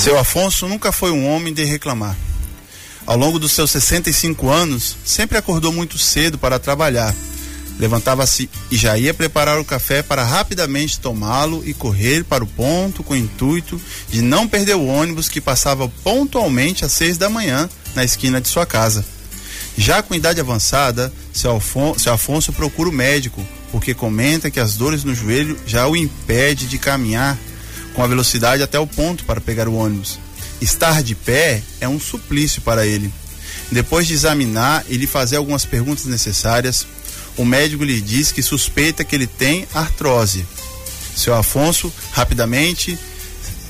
Seu Afonso nunca foi um homem de reclamar. Ao longo dos seus 65 anos, sempre acordou muito cedo para trabalhar. Levantava-se e já ia preparar o café para rapidamente tomá-lo e correr para o ponto com o intuito de não perder o ônibus que passava pontualmente às seis da manhã na esquina de sua casa. Já com idade avançada, seu Afonso, seu Afonso procura o médico, porque comenta que as dores no joelho já o impede de caminhar com a velocidade até o ponto para pegar o ônibus. Estar de pé é um suplício para ele. Depois de examinar e lhe fazer algumas perguntas necessárias, o médico lhe diz que suspeita que ele tem artrose. Seu Afonso, rapidamente,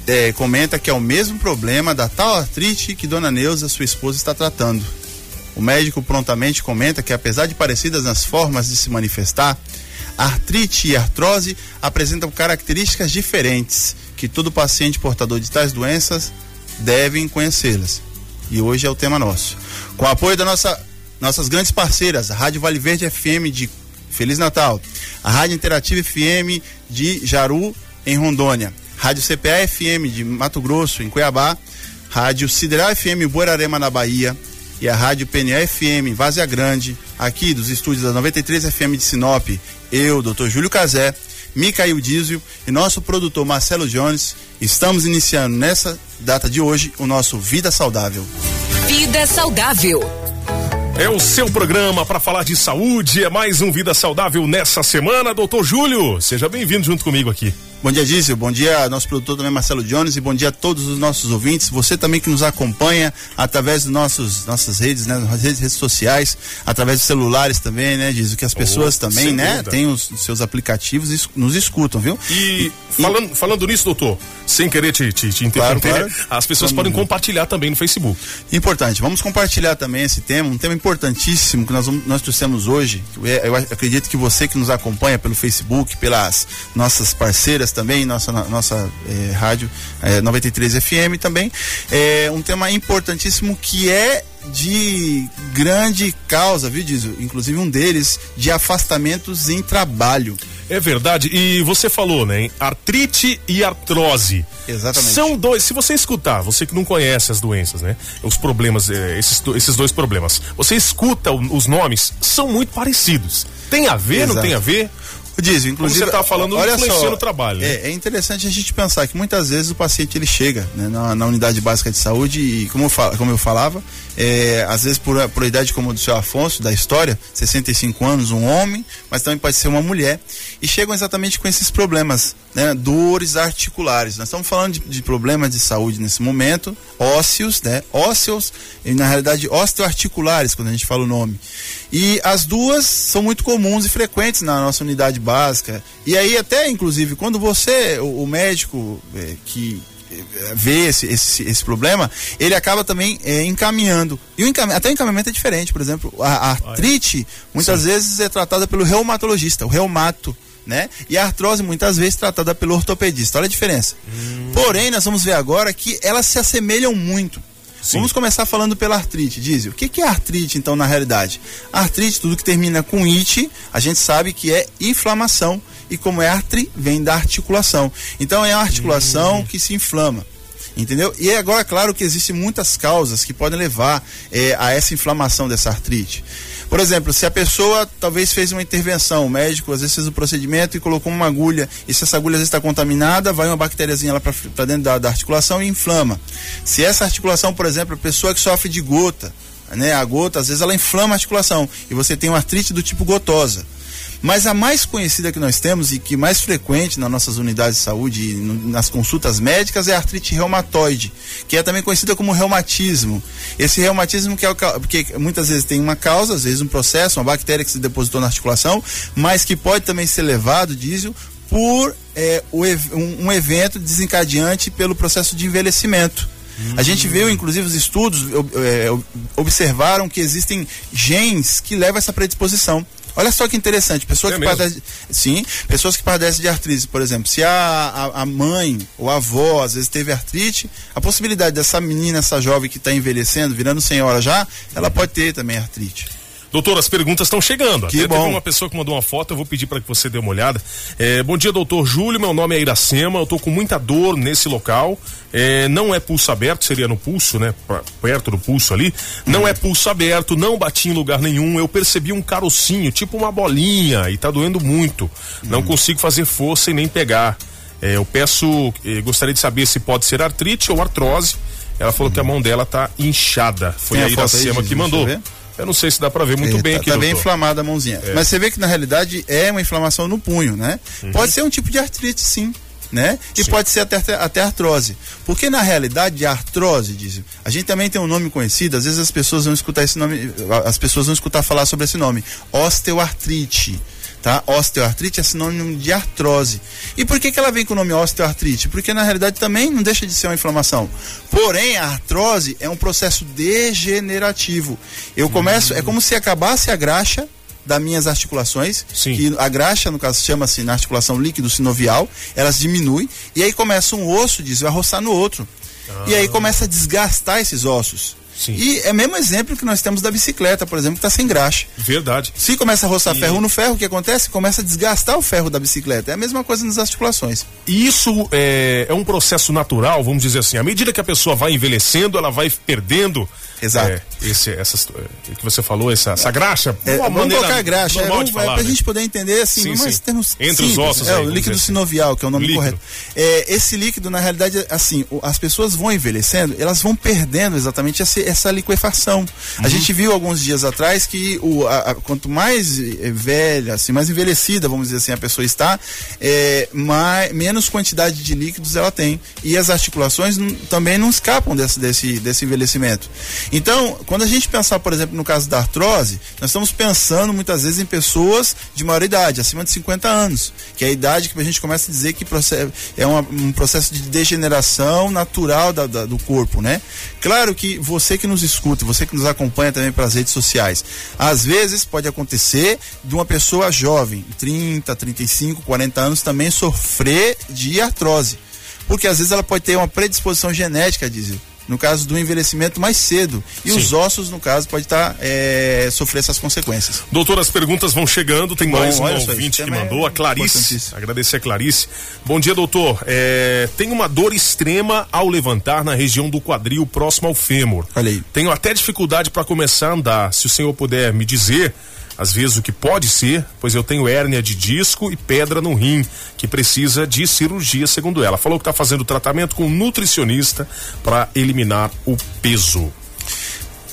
é, comenta que é o mesmo problema da tal artrite que Dona Neuza, sua esposa, está tratando. O médico prontamente comenta que, apesar de parecidas nas formas de se manifestar, artrite e artrose apresentam características diferentes que todo paciente portador de tais doenças devem conhecê-las. E hoje é o tema nosso. Com o apoio da nossa, nossas grandes parceiras, a Rádio Vale Verde FM de Feliz Natal, a Rádio Interativa FM de Jaru, em Rondônia, Rádio CPA FM de Mato Grosso, em Cuiabá, Rádio Sideral FM Buerarema, na Bahia, e a Rádio PNA FM Vazia Grande, aqui dos estúdios da 93 FM de Sinop, eu, Dr. Júlio Cazé, Micael Dízio e nosso produtor Marcelo Jones, estamos iniciando nessa data de hoje o nosso Vida Saudável. Vida Saudável. É o seu programa para falar de saúde, é mais um Vida Saudável nessa semana, doutor Júlio. Seja bem-vindo junto comigo aqui. Bom dia, Dízio. Bom dia, nosso produtor também, Marcelo Jones. E bom dia a todos os nossos ouvintes. Você também que nos acompanha através das nossos, nossas redes, né? Nas redes, redes sociais, através dos celulares também, né, Dízio? Que as pessoas oh, também, né? Dúvida. Têm os, os, seus aplicativos e nos escutam, viu? E, e falando, falando nisso, doutor, sem querer te, te, te interromper, claro, claro. as pessoas Vamos... podem compartilhar também no Facebook. Importante. Vamos compartilhar também esse tema, um tema importantíssimo que nós, nós trouxemos hoje. Eu acredito que você que nos acompanha pelo Facebook, pelas nossas parceiras, também, nossa, nossa é, rádio é, 93 FM também. É um tema importantíssimo que é de grande causa, viu, Dizo? Inclusive um deles de afastamentos em trabalho. É verdade. E você falou, né? Artrite e artrose. Exatamente. São dois. Se você escutar, você que não conhece as doenças, né? Os problemas, eh, esses, esses dois problemas. Você escuta os nomes, são muito parecidos. Tem a ver, Exato. não tem a ver? Diz, inclusive. Como você está falando, olha só, no trabalho. Né? É, é, interessante a gente pensar que muitas vezes o paciente ele chega né, na, na, unidade básica de saúde e, como eu, fal, como eu falava, é, às vezes por, por idade como do seu Afonso, da história, 65 anos, um homem, mas também pode ser uma mulher, e chegam exatamente com esses problemas, né, dores articulares. Nós estamos falando de, de problemas de saúde nesse momento, ósseos, né, ósseos, e na realidade osteoarticulares, quando a gente fala o nome. E as duas são muito comuns e frequentes na nossa unidade básica. E aí até, inclusive, quando você, o, o médico é, que é, vê esse, esse, esse, problema, ele acaba também é, encaminhando. E o encam... até o encaminhamento é diferente. Por exemplo, a, a artrite muitas Sim. vezes é tratada pelo reumatologista, o reumato. Né? E a artrose muitas vezes tratada pelo ortopedista. Olha a diferença. Hum. Porém, nós vamos ver agora que elas se assemelham muito. Sim. Vamos começar falando pela artrite, Dizio. O que, que é artrite, então, na realidade? artrite, tudo que termina com it, a gente sabe que é inflamação. E como é artri, vem da articulação. Então é a articulação hum. que se inflama entendeu? E agora, claro que existem muitas causas que podem levar é, a essa inflamação dessa artrite. Por exemplo, se a pessoa talvez fez uma intervenção, o médico às vezes fez o um procedimento e colocou uma agulha, e se essa agulha às vezes está contaminada, vai uma bactériazinha lá para dentro da, da articulação e inflama. Se essa articulação, por exemplo, a pessoa que sofre de gota, né, a gota, às vezes ela inflama a articulação e você tem uma artrite do tipo gotosa. Mas a mais conhecida que nós temos e que mais frequente nas nossas unidades de saúde e nas consultas médicas é a artrite reumatoide, que é também conhecida como reumatismo. Esse reumatismo que é o, porque muitas vezes tem uma causa, às vezes um processo, uma bactéria que se depositou na articulação, mas que pode também ser levado, diesel, por é, o, um, um evento desencadeante pelo processo de envelhecimento. A gente viu, inclusive, os estudos é, observaram que existem genes que levam essa predisposição. Olha só que interessante, pessoa é que padece, sim, pessoas que padecem de artrite, por exemplo, se a, a, a, mãe ou a avó às vezes teve artrite, a possibilidade dessa menina, essa jovem que está envelhecendo, virando senhora já, ela pode ter também artrite. Doutor, as perguntas estão chegando. Que Até bom. teve uma pessoa que mandou uma foto, eu vou pedir para que você dê uma olhada. É, bom dia, doutor Júlio. Meu nome é Iracema. Eu tô com muita dor nesse local. É, não é pulso aberto, seria no pulso, né? Pra- perto do pulso ali. Não é pulso aberto, não bati em lugar nenhum. Eu percebi um carocinho, tipo uma bolinha, e tá doendo muito. Não consigo fazer força e nem pegar. É, eu peço, eh, gostaria de saber se pode ser artrite ou artrose. Ela falou que a mão dela tá inchada. Foi Tem a aí, Iracema Gis? que mandou. Eu não sei se dá pra ver muito É, bem tá, aqui, tá bem inflamada a mãozinha. Mas você vê que na realidade é uma inflamação no punho, né? Uhum. Pode ser um tipo de artrite, sim. Né? E Sim. pode ser até, até artrose. Porque na realidade, a artrose, diz, a gente também tem um nome conhecido, às vezes as pessoas vão escutar esse nome, as pessoas vão escutar falar sobre esse nome, osteoartrite. Tá? Osteoartrite é sinônimo de artrose. E por que, que ela vem com o nome osteoartrite? Porque na realidade também não deixa de ser uma inflamação. Porém, a artrose é um processo degenerativo. Eu começo, é como se acabasse a graxa das minhas articulações, Sim. que a graxa, no caso, chama-se na articulação líquido sinovial, elas diminuem, e aí começa um osso, diz, vai roçar no outro. E aí começa a desgastar esses ossos. Sim. E é o mesmo exemplo que nós temos da bicicleta, por exemplo, que está sem graxa. Verdade. Se começa a roçar E- ferro no ferro, o que acontece? Começa a desgastar o ferro da bicicleta. É a mesma coisa nas articulações. E isso é, é um processo natural, vamos dizer assim. À medida que a pessoa vai envelhecendo, ela vai perdendo. Exato. é, esse, essas, é, que você falou, essa, essa graxa. É, uma vamos colocar graxa, é, vamos, de falar, é pra né? gente poder entender assim, Sim, mas sim. termos Entre os ossos É, aí, o líquido assim. sinovial, que é o nome Líquido. correto. É, esse líquido, na realidade, assim, as pessoas vão envelhecendo, elas vão perdendo exatamente essa, essa liquefação. A Uhum. gente viu alguns dias atrás que o, a- a- quanto mais velha, assim, mais envelhecida, vamos dizer assim, a pessoa está, é, mais, menos quantidade de líquidos ela tem. E as articulações também não escapam desse, desse, desse envelhecimento. Então, quando a gente pensar, por exemplo, no caso da artrose, nós estamos pensando muitas vezes em pessoas de maior idade, acima de 50 anos, que é a idade que a gente começa a dizer que é um processo de degeneração natural da- da- do corpo, né? Claro que você que nos escuta, você que nos acompanha também pelas redes sociais, às vezes pode acontecer de uma pessoa jovem, 30, 35, 40 anos, também sofrer de artrose. Porque às vezes ela pode ter uma predisposição genética, diz no caso do envelhecimento mais cedo. E Sim. os ossos, no caso, pode estar é, sofrer essas consequências. Doutor, as perguntas vão chegando. Tem Bom, mais um ouvinte esse que é mandou, a Clarice. Agradecer a Clarice. Bom dia, doutor. É, tenho uma dor extrema ao levantar na região do quadril próximo ao fêmur. Olha aí. Tenho até dificuldade para começar a andar. Se o senhor puder me dizer, às vezes, o que pode ser, pois eu tenho hérnia de disco e pedra no rim, que precisa de cirurgia, segundo ela. Falou que está fazendo tratamento com um nutricionista para eliminar o peso.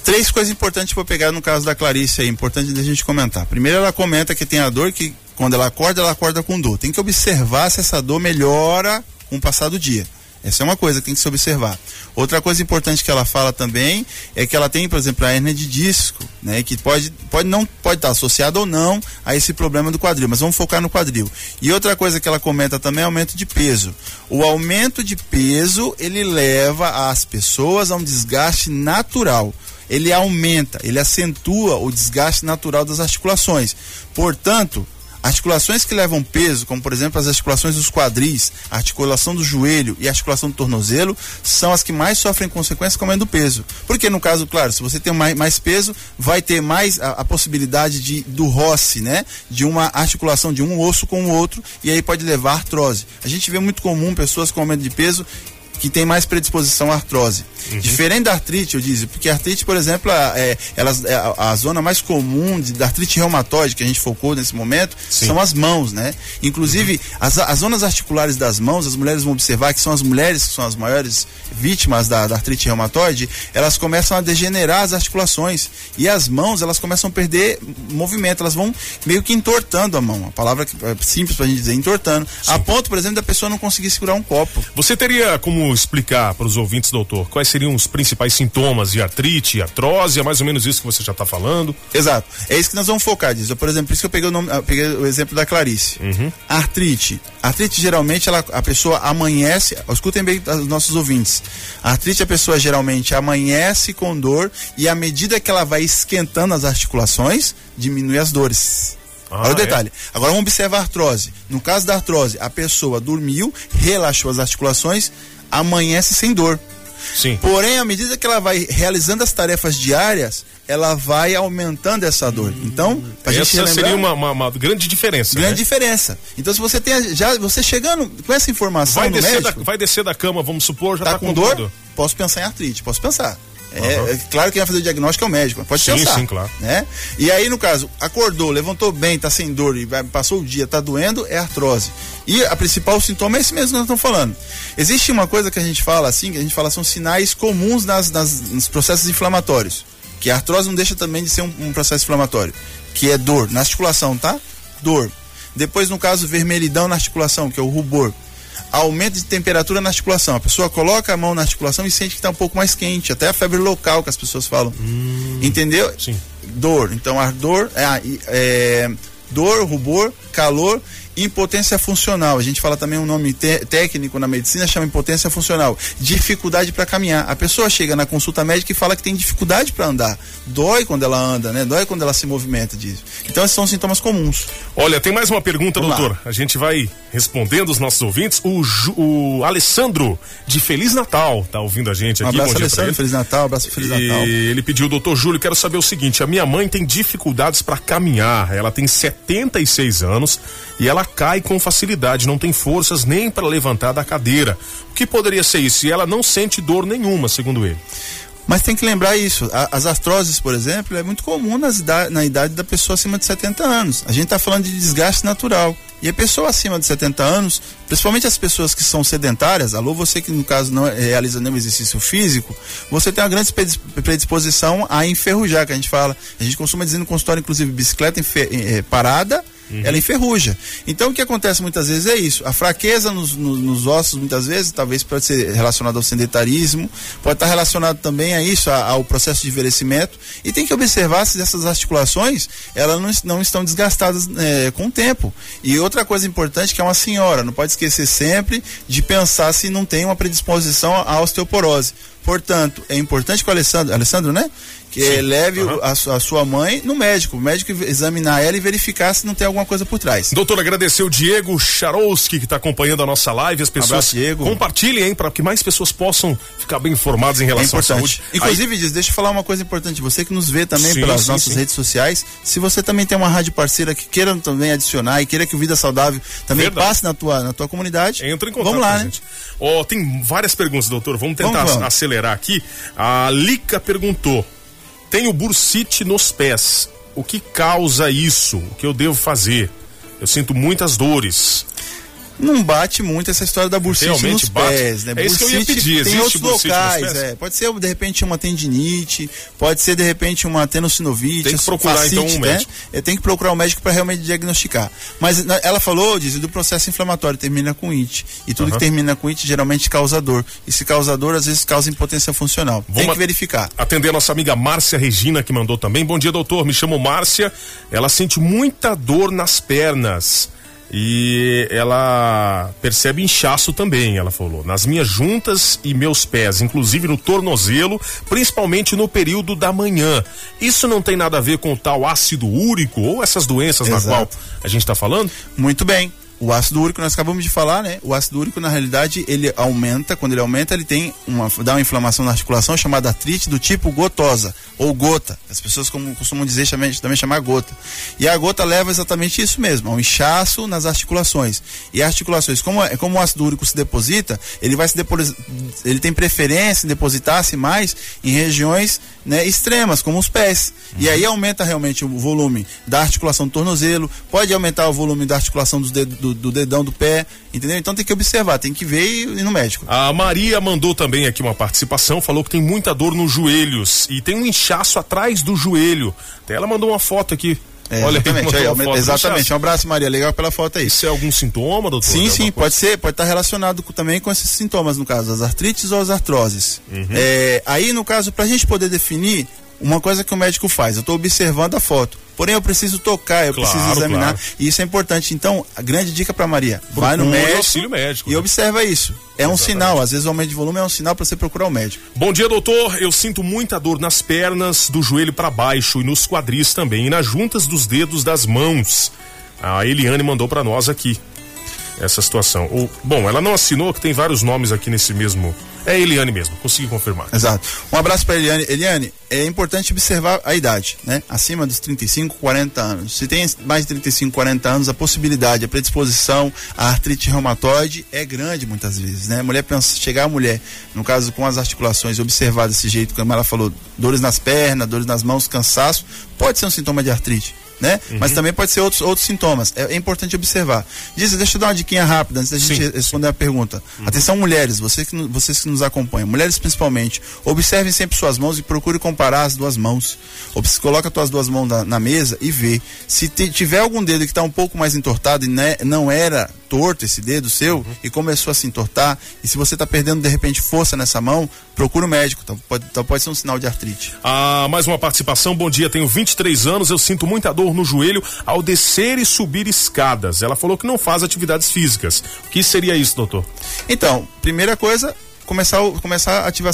Três coisas importantes para pegar no caso da Clarice aí, importante da gente comentar. Primeiro, ela comenta que tem a dor que, quando ela acorda, ela acorda com dor. Tem que observar se essa dor melhora com o passar do dia. Essa é uma coisa que tem que se observar. Outra coisa importante que ela fala também é que ela tem, por exemplo, a hernia de disco, né, que pode, pode não pode estar associada ou não a esse problema do quadril, mas vamos focar no quadril. E outra coisa que ela comenta também é aumento de peso. O aumento de peso, ele leva as pessoas a um desgaste natural ele aumenta, ele acentua o desgaste natural das articulações. Portanto, articulações que levam peso, como por exemplo as articulações dos quadris, a articulação do joelho e a articulação do tornozelo, são as que mais sofrem consequências com o aumento do peso. Porque no caso, claro, se você tem mais, mais peso, vai ter mais a, a possibilidade de, do roce, né? De uma articulação de um osso com o outro, e aí pode levar artrose. A gente vê muito comum pessoas com aumento de peso que tem mais predisposição à artrose. Diferente da artrite, eu disse, porque a artrite, por exemplo, a, é, elas, é, a, a zona mais comum de, da artrite reumatoide que a gente focou nesse momento Sim. são as mãos, né? Inclusive, as, as zonas articulares das mãos, as mulheres vão observar que são as mulheres que são as maiores vítimas da, da artrite reumatoide, elas começam a degenerar as articulações. E as mãos, elas começam a perder movimento, elas vão meio que entortando a mão. A palavra é simples pra gente dizer, entortando. A ponto, por exemplo, da pessoa não conseguir segurar um copo. Você teria como explicar para os ouvintes, doutor, quais seriam os principais sintomas de artrite, artrose? É mais ou menos isso que você já está falando. Exato. É isso que nós vamos focar, diz. Por exemplo, por isso que eu peguei o, nome, eu peguei o exemplo da Clarice. Artrite. Artrite, geralmente, ela, a pessoa amanhece. Escutem bem os nossos ouvintes. A artrite, a pessoa geralmente amanhece com dor e à medida que ela vai esquentando as articulações, diminui as dores. Ah, Olha o é? detalhe. Agora vamos observar a artrose. No caso da artrose, a pessoa dormiu, relaxou as articulações, amanhece sem dor. Sim. Porém, à medida que ela vai realizando as tarefas diárias, ela vai aumentando essa dor. Então, a essa gente seria uma, uma, uma, grande diferença. Grande né? diferença. Então, se você tem já você chegando com essa informação vai descer médico, da, vai descer da cama, vamos supor, já tá, tá com dor, posso pensar em artrite, posso pensar. É, uhum. é, claro que quem vai fazer o diagnóstico é o médico, pode sim, pensar. Sim, claro. Né? E aí, no caso, acordou, levantou bem, tá sem dor e passou o dia, tá doendo, é artrose. E a principal sintoma é esse mesmo que nós estamos falando. Existe uma coisa que a gente fala assim, que a gente fala são sinais comuns nas, nas nos processos inflamatórios. Que a artrose não deixa também de ser um, um processo inflamatório. Que é dor na articulação, tá? Dor. Depois, no caso, vermelhidão na articulação, que é o rubor aumento de temperatura na articulação. A pessoa coloca a mão na articulação e sente que está um pouco mais quente, até a febre local que as pessoas falam. Hum, Entendeu? Sim. Dor. Então, ardor, é, é, dor, rubor, calor impotência funcional. A gente fala também um nome técnico na medicina, chama impotência funcional. Dificuldade para caminhar. A pessoa chega na consulta médica e fala que tem dificuldade para andar. Dói quando ela anda, né? Dói quando ela se movimenta, diz. Então esses são sintomas comuns. Olha, tem mais uma pergunta, Vamos doutor. Lá. A gente vai respondendo os nossos ouvintes. O, Ju, o Alessandro de Feliz Natal tá ouvindo a gente aqui. Um abraço, Alessandro. Feliz Natal, abraço, Feliz e Natal. Ele pediu, doutor Júlio, quero saber o seguinte: a minha mãe tem dificuldades para caminhar. Ela tem 76 anos e ela cai com facilidade, não tem forças nem para levantar da cadeira. O que poderia ser isso? E ela não sente dor nenhuma, segundo ele. Mas tem que lembrar isso. as artroses, por exemplo, é muito comum nas na idade da pessoa acima de 70 anos. A gente está falando de desgaste natural. E a pessoa acima de 70 anos, principalmente as pessoas que são sedentárias, alô, você que no caso não realiza nenhum exercício físico, você tem uma grande predisposição a enferrujar, que a gente fala. A gente costuma dizer no consultório, inclusive, bicicleta eh, parada Uhum. Ela enferruja. Então o que acontece muitas vezes é isso. A fraqueza nos, nos, nos, ossos, muitas vezes, talvez pode ser relacionado ao sedentarismo, pode estar relacionado também a isso, a, ao processo de envelhecimento. E tem que observar se essas articulações elas não, não estão desgastadas é, com o tempo. E outra coisa importante que é uma senhora, não pode esquecer sempre de pensar se não tem uma predisposição à osteoporose. Portanto, é importante que o Alessandro, Alessandro, né? Que Sim. leve uhum. a, a, sua mãe no médico, o médico examinar ela e verificar se não tem alguma coisa por trás. Doutor, agradecer o Diego Charowski que está acompanhando a nossa live, as pessoas Abraço, Diego. compartilhem, hein, para que mais pessoas possam ficar bem informadas em relação é à saúde. Inclusive, Aí... diz, deixa eu falar uma coisa importante, você que nos vê também sim, pelas sim, nossas redes sociais, se você também tem uma rádio parceira que queira também adicionar e queira que o Vida Saudável também Verdade. passe na tua, na tua comunidade, entra em contato. Vamos lá, né? Ó, oh, tem várias perguntas, doutor, vamos tentar vamos, vamos. acelerar aqui. A Lica perguntou: tenho bursite nos pés. O que causa isso? O que eu devo fazer? Eu sinto muitas dores não bate muito essa história da bursite Realmente nos bate. pés, né? É isso que eu ia pedir. Tem outros locais, é. Pode ser de repente uma tendinite, pode ser de repente uma tenossinovite, tem que procurar facite, então um né? médico. É, tem que procurar um médico para realmente diagnosticar. Mas ela falou, diz, do processo inflamatório termina com it. E tudo que termina com it geralmente causa dor. E se causa dor, às vezes causa impotência funcional. Vamos tem que verificar. Atender a nossa amiga Márcia Regina que mandou também. Bom dia, doutor. Me chamo Márcia. Ela sente muita dor nas pernas e ela percebe inchaço também, ela falou, nas minhas juntas e meus pés, inclusive no tornozelo, principalmente no período da manhã. Isso não tem nada a ver com o tal ácido úrico ou essas doenças Exato. na qual a gente está falando? Muito bem. O ácido úrico, nós acabamos de falar, né? O ácido úrico, na realidade, ele aumenta, quando ele aumenta, ele tem uma, dá uma inflamação na articulação chamada artrite do tipo gotosa, ou gota. As pessoas como, costumam dizer também, também chamar gota. E a gota leva exatamente isso mesmo, um inchaço nas articulações. E articulações, como, como o ácido úrico se deposita, ele vai se depositar, ele tem preferência em depositar-se mais em regiões né, extremas, como os pés. Uhum. E aí aumenta realmente o volume da articulação do tornozelo, pode aumentar o volume da articulação dos dedos do, do, dedão do pé, entendeu? Então tem que observar, tem que ver e ir no médico. A Maria mandou também aqui uma participação, falou que tem muita dor nos joelhos e tem um inchaço atrás do joelho. Até ela mandou uma foto aqui. É, Olha, exatamente, aí, exatamente. Um abraço, Maria. Legal pela foto aí. Isso é algum sintoma, doutor? Sim, sim, pode ser, pode estar relacionado com, também com esses sintomas, no caso, as artrites ou as artroses. Uhum. É, aí, no caso, para a gente poder definir, uma coisa que o médico faz, eu estou observando a foto. Porém, eu preciso tocar, eu claro, preciso examinar. Claro. E isso é importante. Então, a grande dica para Maria: vai no médico, médico e né? observa isso. É Exatamente. um sinal, às vezes o aumento de volume é um sinal para você procurar o um médico. Bom dia, doutor. Eu sinto muita dor nas pernas, do joelho para baixo e nos quadris também, e nas juntas dos dedos das mãos. A Eliane mandou para nós aqui. Essa situação. O, bom, ela não assinou, que tem vários nomes aqui nesse mesmo. É Eliane mesmo, consegui confirmar. Exato. Um abraço para Eliane. Eliane, é importante observar a idade, né? Acima dos 35, 40 anos. Se tem mais de 35, 40 anos, a possibilidade, a predisposição à artrite reumatoide é grande muitas vezes, né? Mulher pensa, chegar a mulher, no caso com as articulações, observar desse jeito, como ela falou, dores nas pernas, dores nas mãos, cansaço, pode ser um sintoma de artrite né? Uhum. Mas também pode ser outros, outros sintomas. É, é, importante observar. Diz, deixa eu dar uma diquinha rápida antes da gente Sim. responder a pergunta. Uhum. Atenção, mulheres, vocês que, vocês que nos acompanham, mulheres principalmente, observem sempre suas mãos e procure comparar as duas mãos. Obs coloca as tuas duas mãos na, na, mesa e vê. Se tiver algum dedo que está um pouco mais entortado e né, não era torto esse dedo seu uhum. e começou a se entortar, e se você está perdendo de repente força nessa mão, procura o um médico, então pode, então pode ser um sinal de artrite. Ah, mais uma participação, bom dia, tenho 23 anos, eu sinto muita dor no joelho ao descer e subir escadas. Ela falou que não faz atividades físicas. O que seria isso, doutor? Então, primeira coisa, começar, começar ativar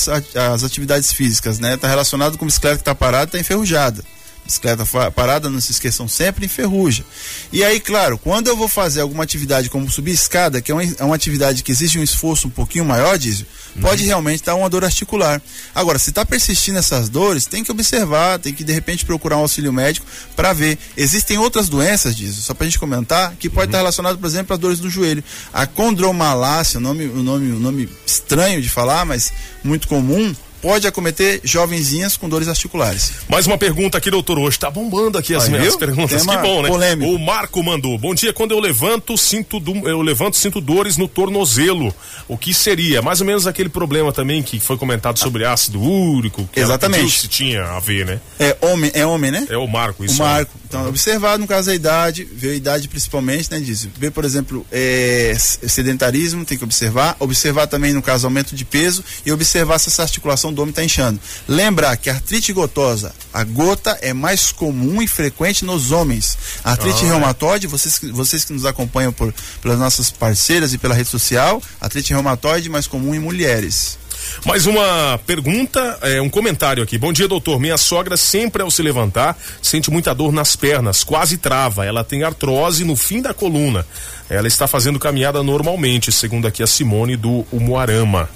as atividades físicas, né? Tá relacionado com bicicleta que está parada, está enferrujada bicicleta parada, não se esqueçam sempre, enferruja. E aí, claro, quando eu vou fazer alguma atividade como subir escada, que é uma, é uma atividade que exige um esforço um pouquinho maior, diz, uhum. pode realmente dar uma dor articular. Agora, se está persistindo essas dores, tem que observar, tem que de repente procurar um auxílio médico para ver. Existem outras doenças, diz, só para a gente comentar, que pode estar uhum. relacionado, por exemplo, às dores do joelho. A condromalácia, o nome, o nome, o nome estranho de falar, mas muito comum, pode acometer jovenzinhas com dores articulares. Mais uma pergunta aqui, doutor. Hoje tá bombando aqui as minhas perguntas. Tema que bom, né? Polêmico. O Marco mandou. Bom dia. Quando eu levanto, sinto do, eu levanto, sinto dores no tornozelo. O que seria? Mais ou menos aquele problema também que foi comentado sobre ácido úrico. Exatamente. se tinha a ver, né? É homem, é homem, né? É o Marco, isso. O Marco. Então, observar no caso a idade, ver a idade principalmente, né, disso. Ver, por exemplo, é, sedentarismo, tem que observar. Observar também, no caso, aumento de peso e observar se essa articulação abdômen está inchando. Lembrar que a artrite gotosa, a gota é mais comum e frequente nos homens. A artrite ah, reumatoide, vocês, vocês que nos acompanham por, pelas nossas parceiras e pela rede social, artrite reumatoide mais comum em mulheres. Mais uma pergunta, é, um comentário aqui. Bom dia, doutor. Minha sogra sempre ao se levantar sente muita dor nas pernas, quase trava. Ela tem artrose no fim da coluna. Ela está fazendo caminhada normalmente, segundo aqui a Simone do Umuarama.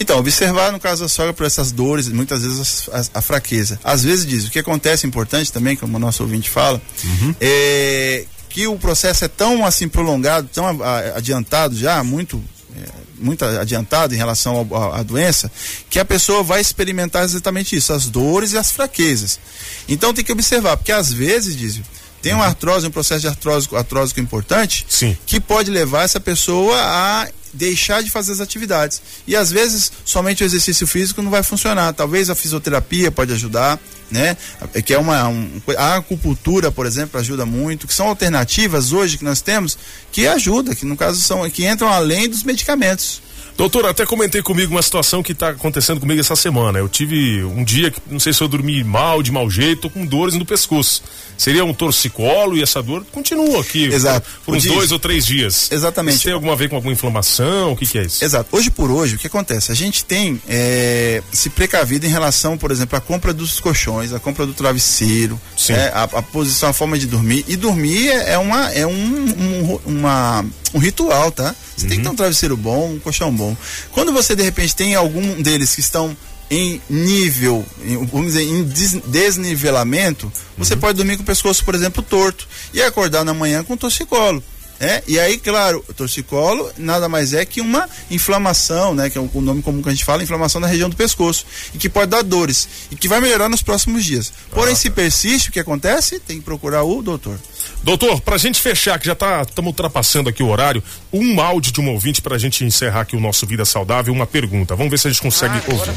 Então, observar no caso da sogra por essas dores, muitas vezes a, a, fraqueza. Às vezes diz, o que acontece importante também, como o nosso ouvinte fala, uhum. é que o processo é tão assim prolongado, tão adiantado já, muito é, muito adiantado em relação à doença, que a pessoa vai experimentar exatamente isso, as dores e as fraquezas. Então tem que observar, porque às vezes, diz, tem uma uhum. artrose, um processo de artrose, artrósico importante, Sim. que pode levar essa pessoa a deixar de fazer as atividades. E às vezes somente o exercício físico não vai funcionar. Talvez a fisioterapia pode ajudar, né? Que é uma um, a acupuntura, por exemplo, ajuda muito, que são alternativas hoje que nós temos que ajuda, que no caso são que entram além dos medicamentos. Doutor, até comentei comigo uma situação que está acontecendo comigo essa semana. Eu tive um dia que não sei se eu dormi mal, de mau jeito, tô com dores no pescoço. Seria um torcicolo e essa dor continua aqui Exato. por, por uns dois ou três dias. Exatamente. Isso tem alguma a ver com alguma inflamação? O que, que é isso? Exato. Hoje por hoje, o que acontece? A gente tem é, se precavido em relação, por exemplo, à compra dos colchões, a compra do travesseiro, é, a, a, posição, a forma de dormir. E dormir é, uma, é um, um, uma, um ritual, tá? Você uhum. tem que ter um travesseiro bom, um colchão bom. Quando você de repente tem algum deles que estão em nível, em, vamos dizer, em desnivelamento, você uhum. pode dormir com o pescoço, por exemplo, torto e acordar na manhã com torcicolo. É, e aí, claro, o torcicolo nada mais é que uma inflamação, né? Que é o nome comum que a gente fala, inflamação na região do pescoço. E que pode dar dores. E que vai melhorar nos próximos dias. Porém, ah, se persiste, o que acontece? Tem que procurar o doutor. Doutor, pra gente fechar, que já tá, estamos ultrapassando aqui o horário, um áudio de um ouvinte pra gente encerrar aqui o nosso Vida Saudável, uma pergunta. Vamos ver se a gente consegue ah, ouvir.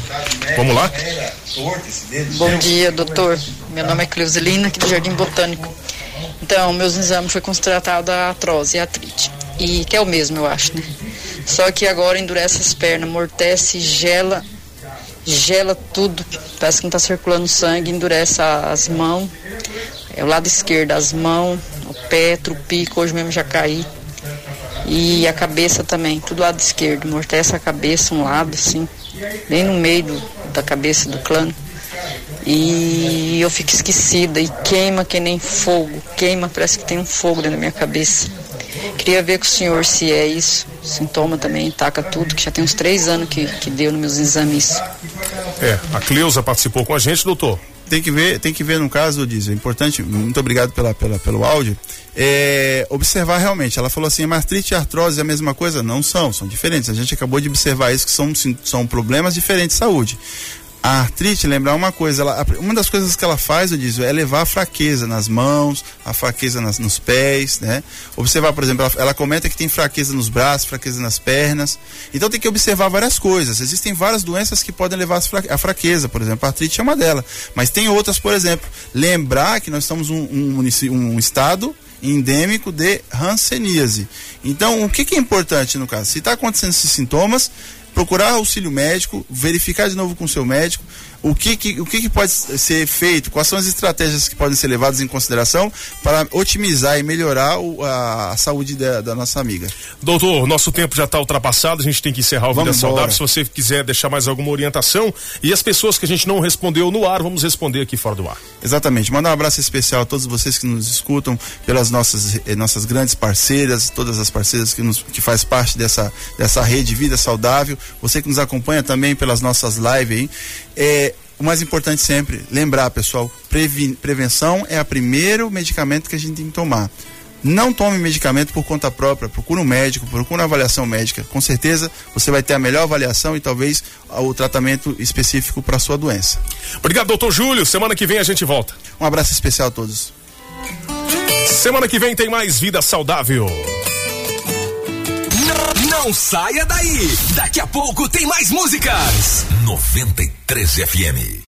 Vamos lá? Bom dia, doutor. Meu nome é Cleuselina, aqui do Jardim Botânico. Então, meus exames foi constatado a artrose e a artrite. E que é o mesmo, eu acho, né? Só que agora endurece as pernas, amortece, gela, gela tudo. Parece que não está circulando sangue, endurece as mãos. É o lado esquerdo, as mãos, o pé, trupico, hoje mesmo já caí. E a cabeça também, tudo lado esquerdo. Amortece a cabeça, um lado, assim, bem no meio do, da cabeça do clano. E eu fico esquecida e queima que nem fogo. Queima, parece que tem um fogo dentro da minha cabeça. Queria ver com o senhor se é isso. Sintoma também, taca tudo, que já tem uns três anos que, que deu nos meus exames. É, a Cleusa participou com a gente, doutor tem que ver, tem que ver no caso, diz, é importante, muito obrigado pela, pela, pelo áudio, é, observar realmente. Ela falou assim, artrite e artrose é a mesma coisa? Não são, são diferentes. A gente acabou de observar isso, que são, são problemas diferentes de saúde. A artrite, lembrar uma coisa, ela, uma das coisas que ela faz, eu diz, é levar a fraqueza nas mãos, a fraqueza nas, nos pés, né? Observar, por exemplo, ela, ela, comenta que tem fraqueza nos braços, fraqueza nas pernas. Então tem que observar várias coisas. Existem várias doenças que podem levar a fraqueza, por exemplo, a artrite é uma delas. Mas tem outras, por exemplo, lembrar que nós estamos um, um, um estado endêmico de hanseníase. Então, o que, que é importante no caso? Se está acontecendo esses sintomas, procurar auxílio médico, verificar de novo com o seu médico, o que, que, o que, que pode ser feito, quais são as estratégias que podem ser levadas em consideração para otimizar e melhorar o, a, a, saúde da, da, nossa amiga. Doutor, nosso tempo já está ultrapassado, a gente tem que encerrar o Vida Saudável. Se você quiser deixar mais alguma orientação e as pessoas que a gente não respondeu no ar, vamos responder aqui fora do ar. Exatamente. Mandar um abraço especial a todos vocês que nos escutam, pelas nossas, eh, nossas grandes parceiras, todas as parceiras que, nos, que faz parte dessa, dessa rede Vida Saudável. Você que nos acompanha também pelas nossas lives aí. É, o mais importante sempre, lembrar, pessoal, prevenção é o primeiro medicamento que a gente tem que tomar. Não tome medicamento por conta própria, procure um médico, procure uma avaliação médica. Com certeza você vai ter a melhor avaliação e talvez o tratamento específico para a sua doença. Obrigado, doutor Júlio. Semana que vem a gente volta. Um abraço especial a todos. Semana que vem tem mais Vida Saudável. Não saia daí. Daqui a pouco tem mais músicas. 93 FM.